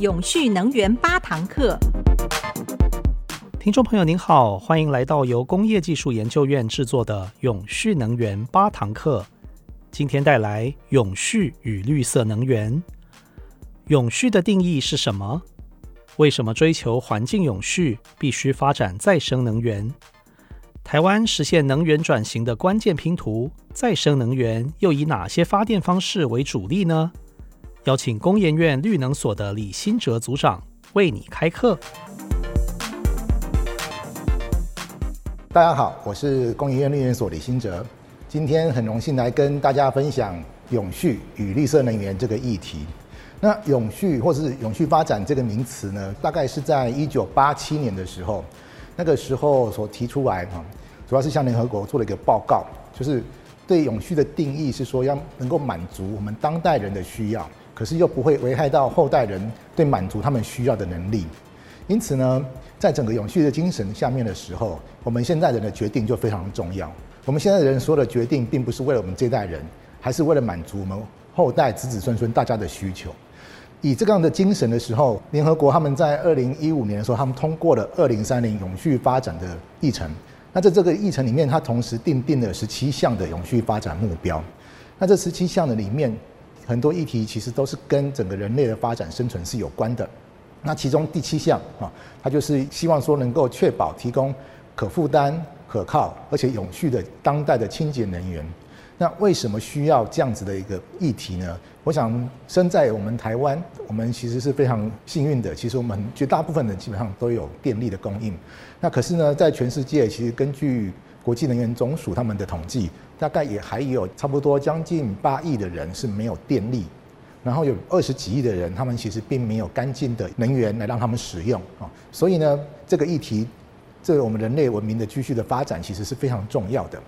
永续能源八堂课。听众朋友您好，欢迎来到由工业技术研究院制作的永续能源八堂课。今天带来永续与绿色能源。永续的定义是什么？为什么追求环境永续必须发展再生能源？台湾实现能源转型的关键拼图，再生能源又以哪些发电方式为主力呢？邀请工研院绿能所的李新哲组长为你开课。大家好，我是工研院绿能所李新哲，今天很荣幸来跟大家分享永续与绿色能源这个议题。那永续或是永续发展这个名词呢，大概是在一九八七年的时候，那个时候所提出来哈，主要是向联合国做了一个报告，就是对永续的定义是说要能够满足我们当代人的需要。可是又不会危害到后代人对满足他们需要的能力，因此呢，在整个永续的精神下面的时候，我们现在人的决定就非常重要。我们现在人所有的决定，并不是为了我们这代人，还是为了满足我们后代子子孙孙大家的需求。以这样的精神的时候，联合国他们在二零一五年的时候，他们通过了二零三零永续发展的议程。那在这个议程里面，它同时订定了十七项的永续发展目标。那这十七项的里面，很多议题其实都是跟整个人类的发展生存是有关的。那其中第七项啊，它就是希望说能够确保提供可负担、可靠而且永续的当代的清洁能源。那为什么需要这样子的一个议题呢？我想，身在我们台湾，我们其实是非常幸运的。其实我们绝大部分人基本上都有电力的供应。那可是呢，在全世界，其实根据国际能源总署他们的统计。大概也还有差不多将近八亿的人是没有电力，然后有二十几亿的人，他们其实并没有干净的能源来让他们使用啊。所以呢，这个议题，这我们人类文明的继续的发展，其实是非常重要的。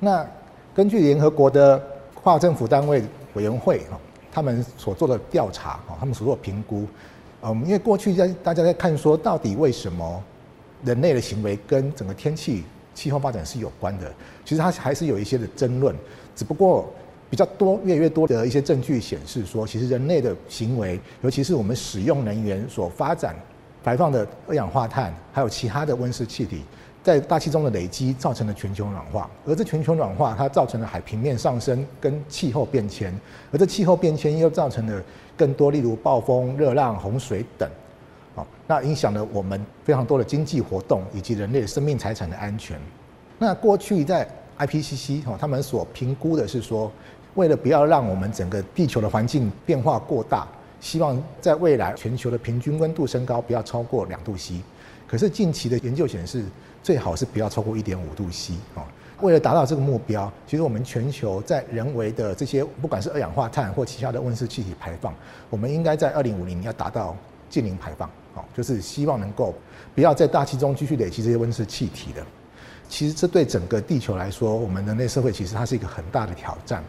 那根据联合国的跨政府单位委员会啊，他们所做的调查啊，他们所做的评估，嗯，因为过去在大家在看说，到底为什么人类的行为跟整个天气。气候发展是有关的，其实它还是有一些的争论，只不过比较多、越来越多的一些证据显示说，其实人类的行为，尤其是我们使用能源所发展排放的二氧化碳，还有其他的温室气体，在大气中的累积，造成了全球暖化。而这全球暖化，它造成了海平面上升跟气候变迁，而这气候变迁又造成了更多，例如暴风、热浪、洪水等。好，那影响了我们非常多的经济活动以及人类的生命财产的安全。那过去在 IPCC 哈，他们所评估的是说，为了不要让我们整个地球的环境变化过大，希望在未来全球的平均温度升高不要超过两度 C。可是近期的研究显示，最好是不要超过一点五度 C 啊。为了达到这个目标，其实我们全球在人为的这些不管是二氧化碳或其他的温室气体排放，我们应该在二零五零要达到净零排放。就是希望能够不要在大气中继续累积这些温室气体的。其实这对整个地球来说，我们人类社会其实它是一个很大的挑战。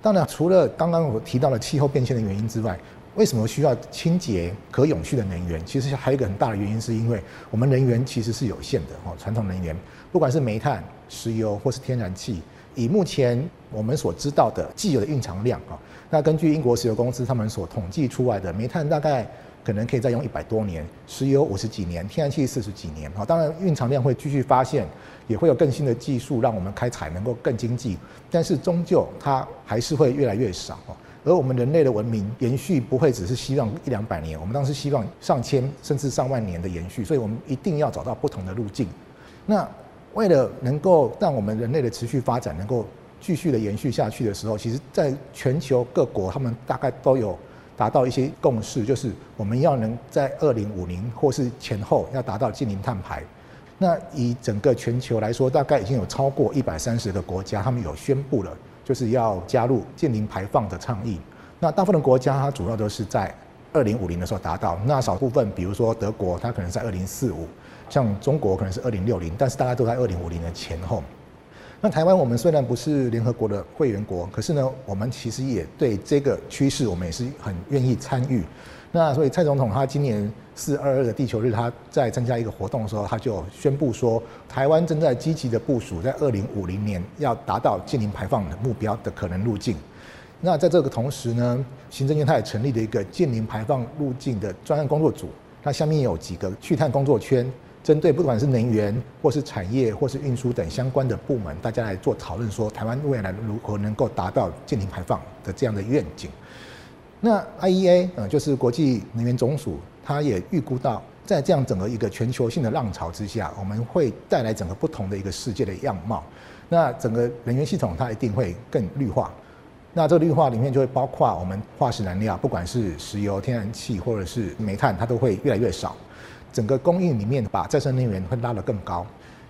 当然，除了刚刚我提到的气候变迁的原因之外，为什么需要清洁可永续的能源？其实还有一个很大的原因，是因为我们能源其实是有限的哦。传统能源，不管是煤炭、石油或是天然气，以目前我们所知道的既有的蕴藏量啊，那根据英国石油公司他们所统计出来的，煤炭大概。可能可以再用一百多年，石油五十几年，天然气四十几年。好，当然蕴藏量会继续发现，也会有更新的技术让我们开采能够更经济，但是终究它还是会越来越少。而我们人类的文明延续不会只是希望一两百年，我们当时希望上千甚至上万年的延续，所以我们一定要找到不同的路径。那为了能够让我们人类的持续发展能够继续的延续下去的时候，其实在全球各国他们大概都有。达到一些共识，就是我们要能在二零五零或是前后要达到净零碳排。那以整个全球来说，大概已经有超过一百三十个国家，他们有宣布了，就是要加入净零排放的倡议。那大部分国家，它主要都是在二零五零的时候达到。那少部分，比如说德国，它可能在二零四五；像中国可能是二零六零，但是大概都在二零五零的前后。那台湾我们虽然不是联合国的会员国，可是呢，我们其实也对这个趋势，我们也是很愿意参与。那所以蔡总统他今年四二二的地球日，他在参加一个活动的时候，他就宣布说，台湾正在积极的部署，在二零五零年要达到净零排放的目标的可能路径。那在这个同时呢，行政院它也成立了一个净零排放路径的专案工作组，它下面有几个去碳工作圈，针对不管是能源或是产业或是运输等相关的部门，大家来做讨论，说台湾未来如何能够达到净零排放的这样的愿景。那 IEA 呃，就是国际能源总署，它也预估到，在这样整个一个全球性的浪潮之下，我们会带来整个不同的一个世界的样貌。那整个能源系统它一定会更绿化。那这个绿化里面就会包括我们化石燃料，不管是石油、天然气或者是煤炭，它都会越来越少。整个供应里面把再生能源会拉得更高。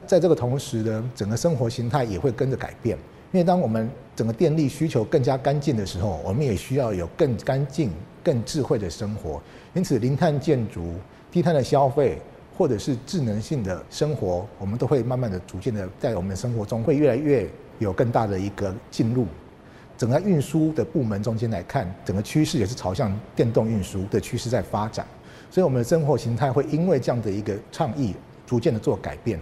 在这个同时呢，整个生活形态也会跟着改变。因为当我们整个电力需求更加干净的时候，我们也需要有更干净、更智慧的生活。因此，零碳建筑、低碳的消费，或者是智能性的生活，我们都会慢慢的、逐渐的在我们的生活中会越来越有更大的一个进入。整个运输的部门中间来看，整个趋势也是朝向电动运输的趋势在发展。所以，我们的生活形态会因为这样的一个倡议，逐渐的做改变。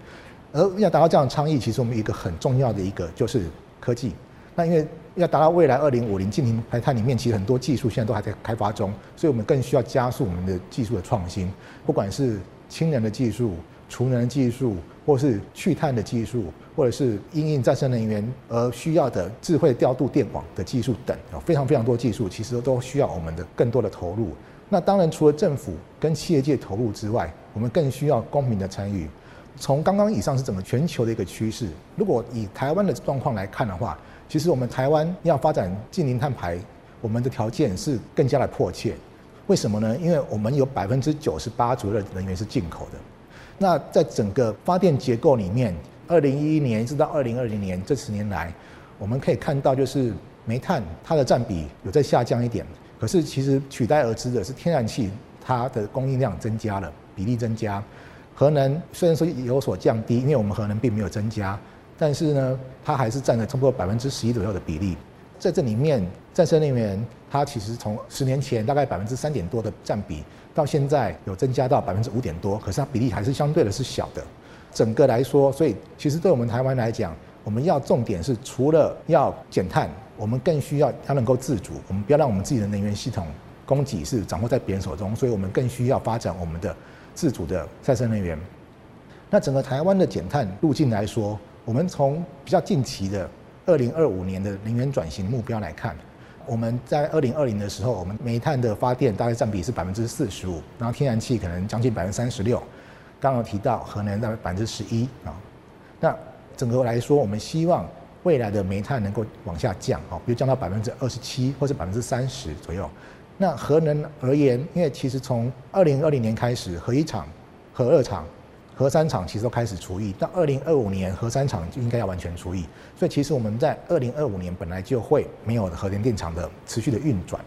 而要达到这样的倡议，其实我们一个很重要的一个就是。科技，那因为要达到未来二零五零净零排碳里面，其实很多技术现在都还在开发中，所以我们更需要加速我们的技术的创新，不管是氢能的技术、储能的技术，或是去碳的技术，或者是因应再生能源而需要的智慧调度电网的技术等，有非常非常多技术，其实都需要我们的更多的投入。那当然，除了政府跟企业界投入之外，我们更需要公民的参与。从刚刚以上是整个全球的一个趋势。如果以台湾的状况来看的话，其实我们台湾要发展近零碳排，我们的条件是更加的迫切。为什么呢？因为我们有百分之九十八左右的能源是进口的。那在整个发电结构里面，二零一一年一直到二零二零年这十年来，我们可以看到就是煤炭它的占比有在下降一点，可是其实取代而之的是天然气，它的供应量增加了，比例增加。核能虽然说有所降低，因为我们核能并没有增加，但是呢，它还是占了差不多百分之十一左右的比例。在这里面，再生能源它其实从十年前大概百分之三点多的占比，到现在有增加到百分之五点多，可是它比例还是相对的是小的。整个来说，所以其实对我们台湾来讲，我们要重点是除了要减碳，我们更需要它能够自主，我们不要让我们自己的能源系统供给是掌握在别人手中，所以我们更需要发展我们的。自主的再生能源，那整个台湾的减碳路径来说，我们从比较近期的二零二五年的能源转型目标来看，我们在二零二零的时候，我们煤炭的发电大概占比是百分之四十五，然后天然气可能将近百分之三十六，刚刚提到核能大概百分之十一啊。那整个来说，我们希望未来的煤炭能够往下降啊，比如降到百分之二十七或者百分之三十左右。那核能而言，因为其实从二零二零年开始，核一厂、核二厂、核三厂其实都开始除役，到二零二五年核三厂就应该要完全除役。所以其实我们在二零二五年本来就会没有核电电厂的持续的运转。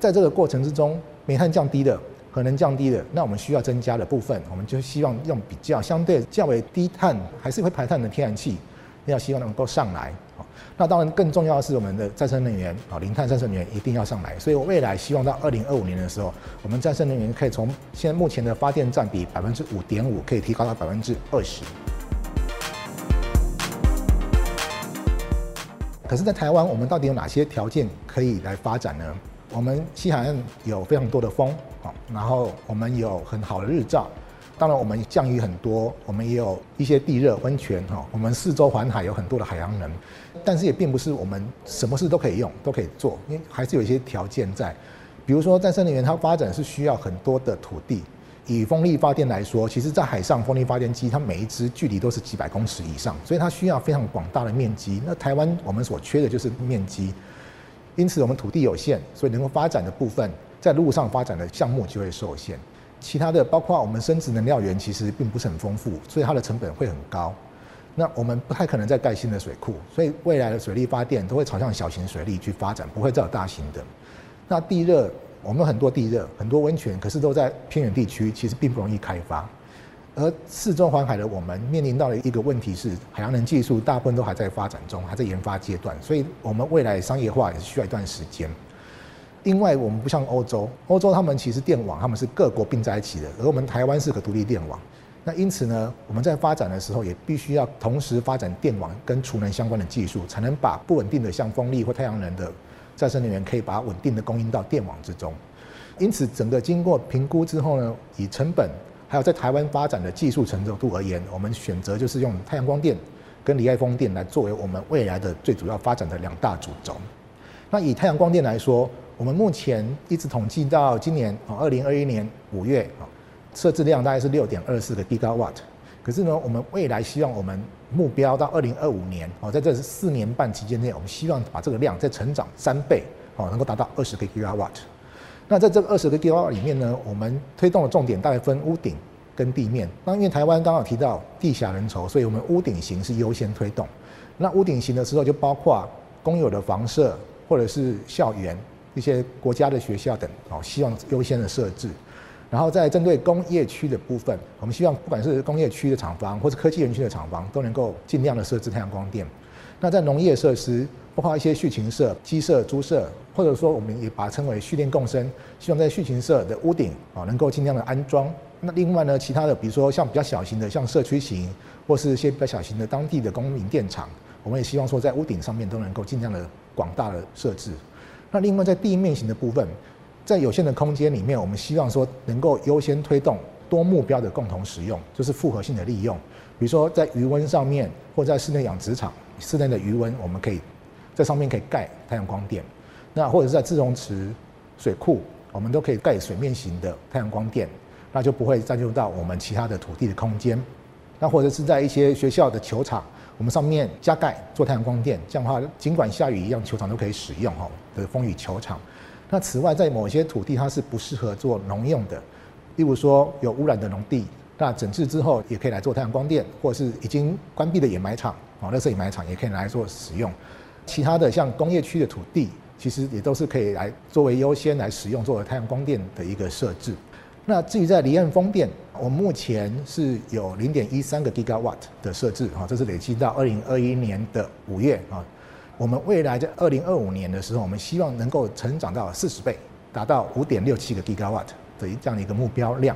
在这个过程之中，煤炭降低的，核能降低的，那我们需要增加的部分，我们就希望用比较相对较为低碳，还是会排碳的天然气，要希望能够上来。那当然，更重要的是我们的再生能源啊，零碳再生能源一定要上来。所以，我未来希望到二零二五年的时候，我们再生能源可以从现在目前的发电占比百分之五点五，可以提高到百分之二十。可是，在台湾，我们到底有哪些条件可以来发展呢？我们西海岸有非常多的风啊，然后我们有很好的日照。当然，我们降雨很多，我们也有一些地热温泉哈。我们四周环海有很多的海洋能，但是也并不是我们什么事都可以用，都可以做，因为还是有一些条件在。比如说，再生能源它发展是需要很多的土地。以风力发电来说，其实在海上风力发电机，它每一支距离都是几百公尺以上，所以它需要非常广大的面积。那台湾我们所缺的就是面积，因此我们土地有限，所以能够发展的部分，在陆上发展的项目就会受限。其他的包括我们生殖能料源其实并不是很丰富，所以它的成本会很高。那我们不太可能再盖新的水库，所以未来的水力发电都会朝向小型水力去发展，不会再有大型的。那地热，我们很多地热，很多温泉，可是都在偏远地区，其实并不容易开发。而四周环海的我们面临到的一个问题是，海洋能技术大部分都还在发展中，还在研发阶段，所以我们未来商业化也是需要一段时间。另外，我们不像欧洲，欧洲他们其实电网他们是各国并在一起的，而我们台湾是个独立电网。那因此呢，我们在发展的时候也必须要同时发展电网跟储能相关的技术，才能把不稳定的像风力或太阳能的再生能源可以把稳定的供应到电网之中。因此，整个经过评估之后呢，以成本还有在台湾发展的技术成熟度而言，我们选择就是用太阳光电跟离岸风电来作为我们未来的最主要发展的两大主轴。那以太阳光电来说，我们目前一直统计到今年啊，二零二一年五月啊，设置量大概是六点二四个 Gigawatt。可是呢，我们未来希望我们目标到二零二五年哦，在这四年半期间内，我们希望把这个量再成长三倍哦，能够达到二十个 Gigawatt。那在这个二十个 Gigawatt 里面呢，我们推动的重点大概分屋顶跟地面。那因为台湾刚好提到地狭人稠，所以我们屋顶型是优先推动。那屋顶型的时候就包括公有的房舍或者是校园、一些国家的学校等哦，希望优先的设置。然后在针对工业区的部分，我们希望不管是工业区的厂房或者科技园区的厂房，都能够尽量的设置太阳光电。那在农业设施，包括一些畜禽舍、鸡舍、猪舍，或者说我们也把它称为畜电共生，希望在畜禽舍的屋顶啊，能够尽量的安装。那另外呢，其他的比如说像比较小型的，像社区型，或是一些比较小型的当地的公民电厂，我们也希望说在屋顶上面都能够尽量的广大的设置。那另外在地面型的部分。在有限的空间里面，我们希望说能够优先推动多目标的共同使用，就是复合性的利用。比如说在余温上面，或在室内养殖场室内的余温，我们可以在上面可以盖太阳光电。那或者是在自融池、水库，我们都可以盖水面型的太阳光电，那就不会占用到我们其他的土地的空间。那或者是在一些学校的球场，我们上面加盖做太阳光电，这样的话，尽管下雨一样，球场都可以使用哈的风雨球场。那此外，在某些土地它是不适合做农用的，例如说有污染的农地，那整治之后也可以来做太阳光电，或是已经关闭的掩埋场，啊，垃圾掩埋场也可以来做使用。其他的像工业区的土地，其实也都是可以来作为优先来使用作为太阳光电的一个设置。那至于在离岸风电，我们目前是有零点一三个 Gigawatt 的设置，哈，这是累积到二零二一年的五月啊。我们未来在二零二五年的时候，我们希望能够成长到四十倍，达到五点六七个 Gigawatt 的这样的一个目标量。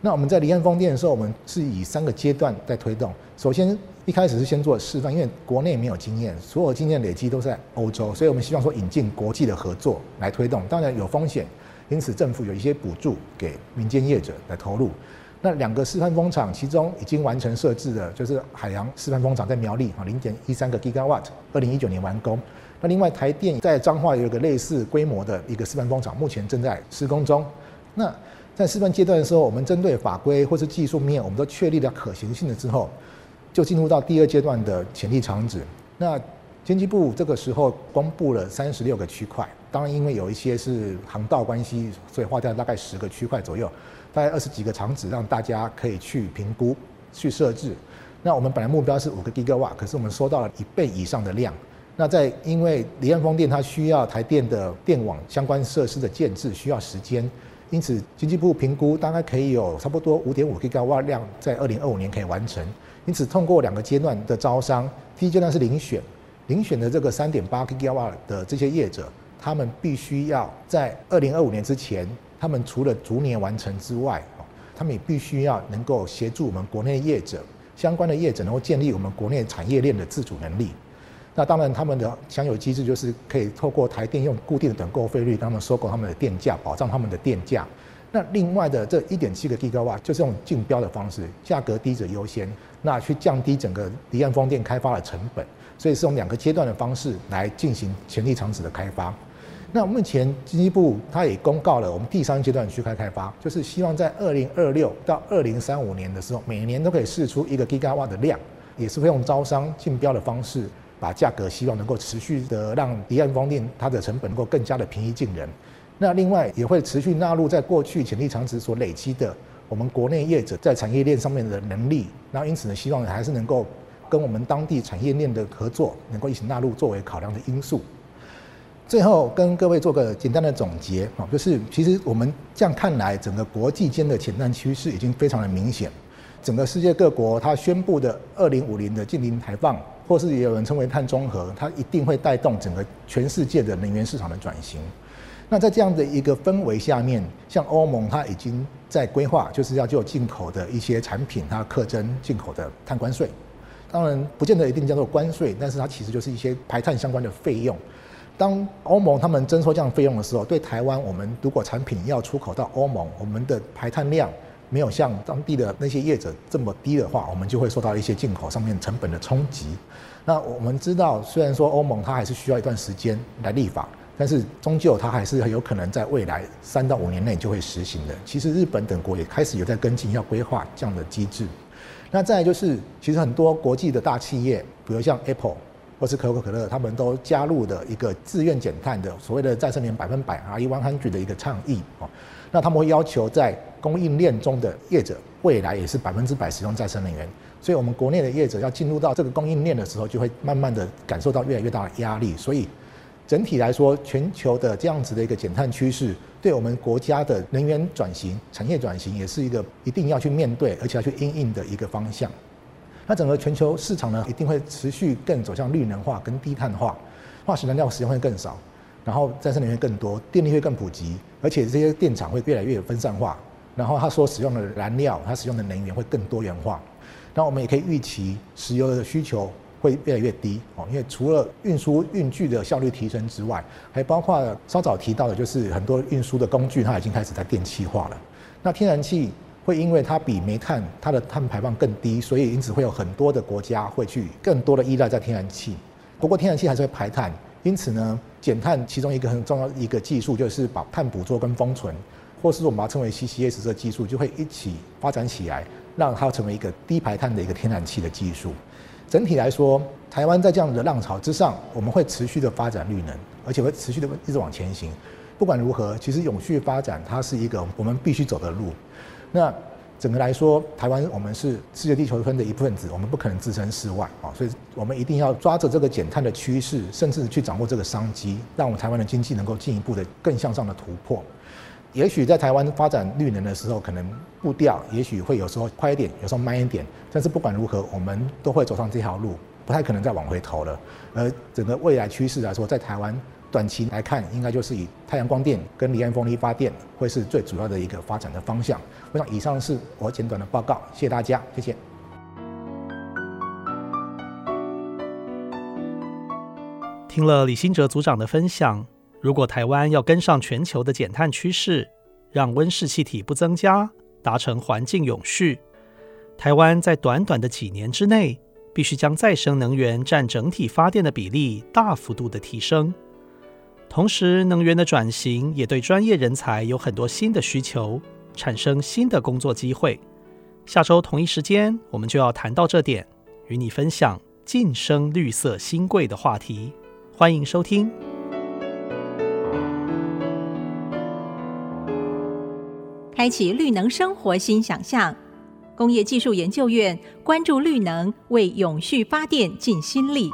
那我们在离岸风电的时候，我们是以三个阶段在推动。首先一开始是先做示范，因为国内没有经验，所有经验累积都在欧洲，所以我们希望说引进国际的合作来推动。当然有风险，因此政府有一些补助给民间业者来投入。那两个示范风场，其中已经完成设置的，就是海洋示范风场在苗栗啊，零点一三个 Gigawatt，二零一九年完工。那另外台电在彰化有一个类似规模的一个示范风场，目前正在施工中。那在示范阶段的时候，我们针对法规或是技术面，我们都确立了可行性的之后，就进入到第二阶段的潜力场址。那经济部这个时候公布了三十六个区块，当然因为有一些是航道关系，所以划掉大概十个区块左右。大概二十几个场址，让大家可以去评估、去设置。那我们本来目标是五个 Gigawatt，可是我们收到了一倍以上的量。那在因为离岸风电它需要台电的电网相关设施的建置需要时间，因此经济部评估大概可以有差不多五点五 Gigawatt 量在二零二五年可以完成。因此通过两个阶段的招商，第一阶段是遴选，遴选的这个三点八 Gigawatt 的这些业者，他们必须要在二零二五年之前。他们除了逐年完成之外，他们也必须要能够协助我们国内业者相关的业者，能够建立我们国内产业链的自主能力。那当然，他们的享有机制就是可以透过台电用固定的等购费率，他们收购他们的电价，保障他们的电价。那另外的这一点七个 Gigawatt 就是用竞标的方式，价格低者优先，那去降低整个离岸风电开发的成本。所以是用两个阶段的方式来进行潜力场址的开发。那目前经济部它也公告了，我们第三阶段区块开发，就是希望在二零二六到二零三五年的时候，每年都可以试出一个 Gigawatt 的量，也是会用招商竞标的方式，把价格希望能够持续的让离岸风电它的成本能够更加的平易近人。那另外也会持续纳入在过去潜力场址所累积的我们国内业者在产业链上面的能力，然后因此呢，希望还是能够跟我们当地产业链的合作，能够一起纳入作为考量的因素。最后跟各位做个简单的总结啊，就是其实我们这样看来，整个国际间的潜在趋势已经非常的明显。整个世界各国它宣布的二零五零的净零排放，或是也有人称为碳中和，它一定会带动整个全世界的能源市场的转型。那在这样的一个氛围下面，像欧盟它已经在规划，就是要就进口的一些产品，它课征进口的碳关税。当然不见得一定叫做关税，但是它其实就是一些排碳相关的费用。当欧盟他们征收这样费用的时候，对台湾，我们如果产品要出口到欧盟，我们的排碳量没有像当地的那些业者这么低的话，我们就会受到一些进口上面成本的冲击。那我们知道，虽然说欧盟它还是需要一段时间来立法，但是终究它还是很有可能在未来三到五年内就会实行的。其实日本等国也开始有在跟进，要规划这样的机制。那再来就是，其实很多国际的大企业，比如像 Apple 或是可口可乐，他们都加入了一个自愿减碳的所谓的再生能源百分百 RE100 的一个倡议哦。那他们会要求在供应链中的业者未来也是百分之百使用再生能源。所以我们国内的业者要进入到这个供应链的时候，就会慢慢的感受到越来越大的压力。所以整体来说，全球的这样子的一个减碳趋势。对我们国家的能源转型、产业转型，也是一个一定要去面对，而且要去应应的一个方向。那整个全球市场呢，一定会持续更走向绿能化跟低碳化，化石燃料使用会更少，然后再生能源更多，电力会更普及，而且这些电厂会越来越分散化，然后它所使用的燃料，它使用的能源会更多元化。那我们也可以预期石油的需求。会越来越低哦，因为除了运输运具的效率提升之外，还包括稍早提到的，就是很多运输的工具它已经开始在电气化了。那天然气会因为它比煤炭它的碳排放更低，所以因此会有很多的国家会去更多的依赖在天然气。不过天然气还是会排碳，因此呢，减碳其中一个很重要一个技术就是把碳捕捉跟封存，或是我们把它称为 CCS 这技术，就会一起发展起来，让它成为一个低排碳的一个天然气的技术。整体来说，台湾在这样的浪潮之上，我们会持续的发展绿能，而且会持续的一直往前行。不管如何，其实永续发展它是一个我们必须走的路。那整个来说，台湾我们是世界地球村的一份子，我们不可能置身事外啊，所以我们一定要抓着这个减碳的趋势，甚至去掌握这个商机，让我们台湾的经济能够进一步的更向上的突破。也许在台湾发展绿能的时候，可能步调也许会有时候快一点，有时候慢一点。但是不管如何，我们都会走上这条路，不太可能再往回头了。而整个未来趋势来说，在台湾短期来看，应该就是以太阳光电跟离岸风力发电会是最主要的一个发展的方向。我想以上是我简短的报告，谢谢大家，谢谢。听了李兴哲组长的分享。如果台湾要跟上全球的减碳趋势，让温室气体不增加，达成环境永续，台湾在短短的几年之内，必须将再生能源占整体发电的比例大幅度的提升。同时，能源的转型也对专业人才有很多新的需求，产生新的工作机会。下周同一时间，我们就要谈到这点，与你分享晋升绿色新贵的话题。欢迎收听。开启绿能生活新想象，工业技术研究院关注绿能，为永续发电尽心力。